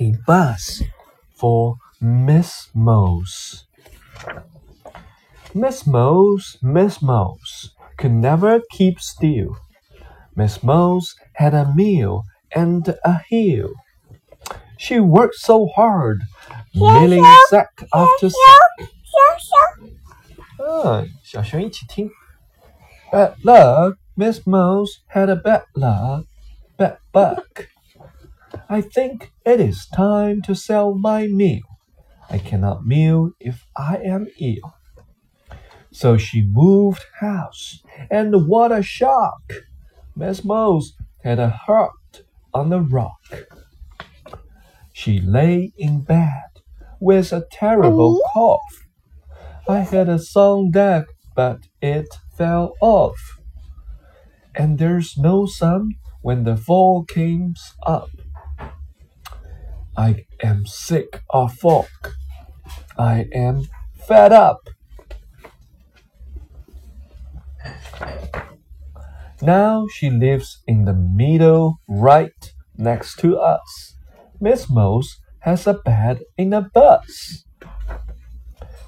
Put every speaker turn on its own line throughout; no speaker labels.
a bus for Miss Moss. Miss Moss, Miss Moss could never keep still. Miss Moss had a meal and a heel. She worked so hard, milling sack after sack. Ah, but luck, Miss Moss had a bad luck, bad buck. I think it is time to sell my meal. I cannot meal if I am ill. So she moved house, and what a shock! Miss Moss had a heart on the rock. She lay in bed with a terrible cough. I had a song deck, but it fell off. And there's no sun when the fall comes up. I am sick of fog. I am fed up. Now she lives in the middle right next to us. Miss Moss has a bed in a bus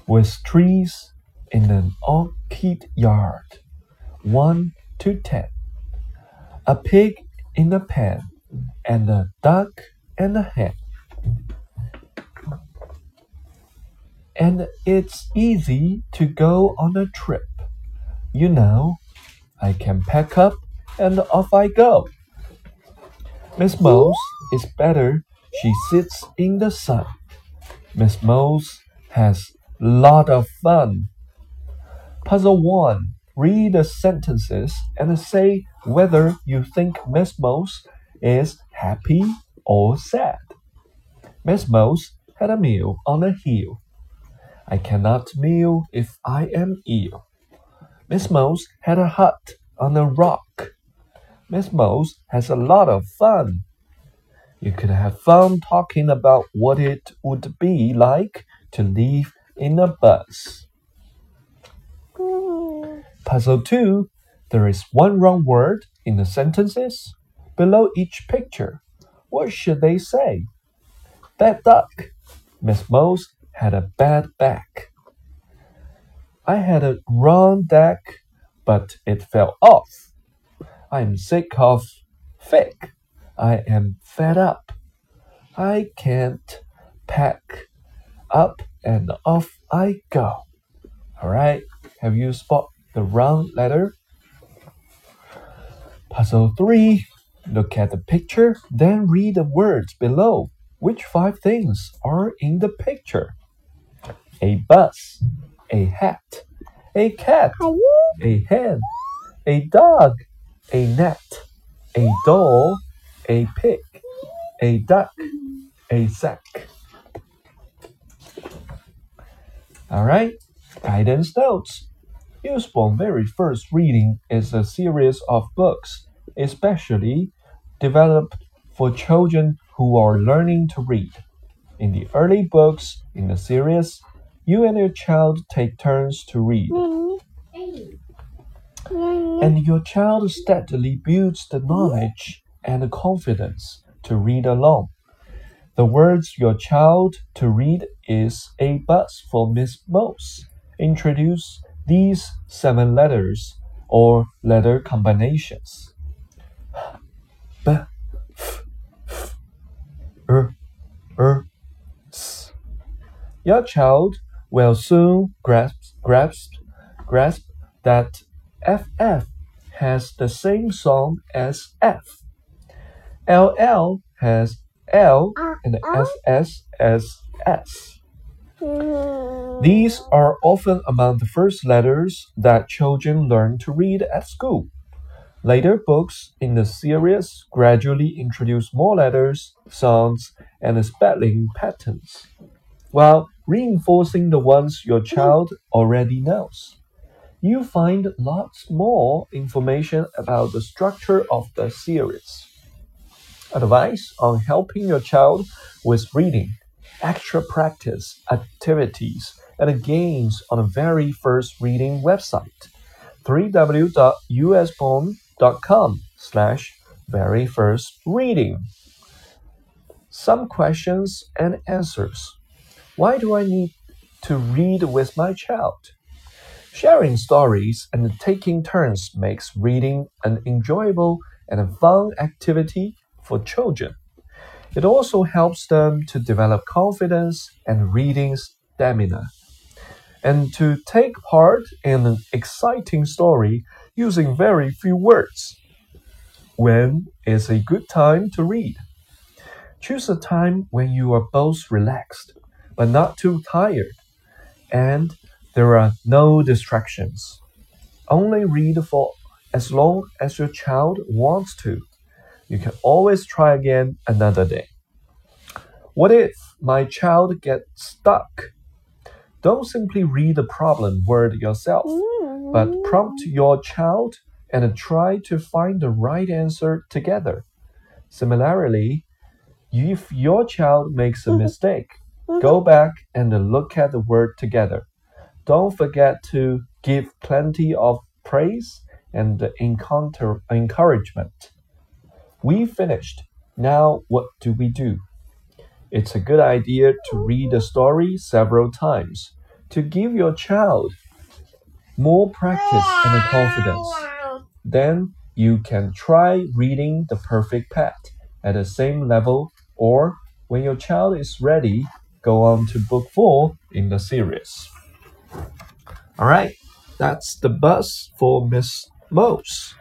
with trees in an orchid yard, one to ten. A pig in a pen, and a duck and a hen. And it's easy to go on a trip. You know, I can pack up and off I go. Miss Moss is better. She sits in the sun. Miss Moss has a lot of fun. Puzzle 1. Read the sentences and say whether you think Miss Moss is happy or sad. Miss Moss had a meal on a hill. I cannot meal if I am ill. Miss Moss had a hut on a rock. Miss Moss has a lot of fun. You could have fun talking about what it would be like to live in a bus. Puzzle 2. There is one wrong word in the sentences below each picture. What should they say? Bad duck. Miss Moss had a bad back. I had a round deck, but it fell off. I am sick of fake. I am fed up. I can't pack up and off I go. All right, have you spot the wrong letter? Puzzle 3. Look at the picture, then read the words below. Which five things are in the picture? A bus, a hat, a cat, a hen, a dog, a net, a doll, a pig, a duck, a sack. Alright, guidance notes. Useful Very First Reading is a series of books, especially developed for children who are learning to read. In the early books in the series, you and your child take turns to read. And your child steadily builds the knowledge and the confidence to read alone. The words your child to read is a bus for Miss Moss. Introduce these seven letters or letter combinations. B, f, f, s. Your child will soon grasp, grasp, grasp that FF has the same sound as F. LL has L and SS as S. These are often among the first letters that children learn to read at school. Later books in the series gradually introduce more letters, sounds, and spelling patterns, while reinforcing the ones your child already knows. You find lots more information about the structure of the series. Advice on helping your child with reading, extra practice activities, and games on the very first reading website www.usborne.com slash very first reading. some questions and answers. Why do I need to read with my child? Sharing stories and taking turns makes reading an enjoyable and fun activity for children. It also helps them to develop confidence and reading stamina. And to take part in an exciting story using very few words. When is a good time to read? Choose a time when you are both relaxed but not too tired and there are no distractions. Only read for as long as your child wants to. You can always try again another day. What if my child gets stuck? Don't simply read the problem word yourself, but prompt your child and try to find the right answer together. Similarly, if your child makes a mm-hmm. mistake, go mm-hmm. back and look at the word together. Don't forget to give plenty of praise and encounter encouragement. We finished. Now what do we do? It's a good idea to read the story several times to give your child more practice and confidence. Then you can try reading The Perfect Pet at the same level, or when your child is ready, go on to book four in the series. All right, that's the bus for Miss Moss.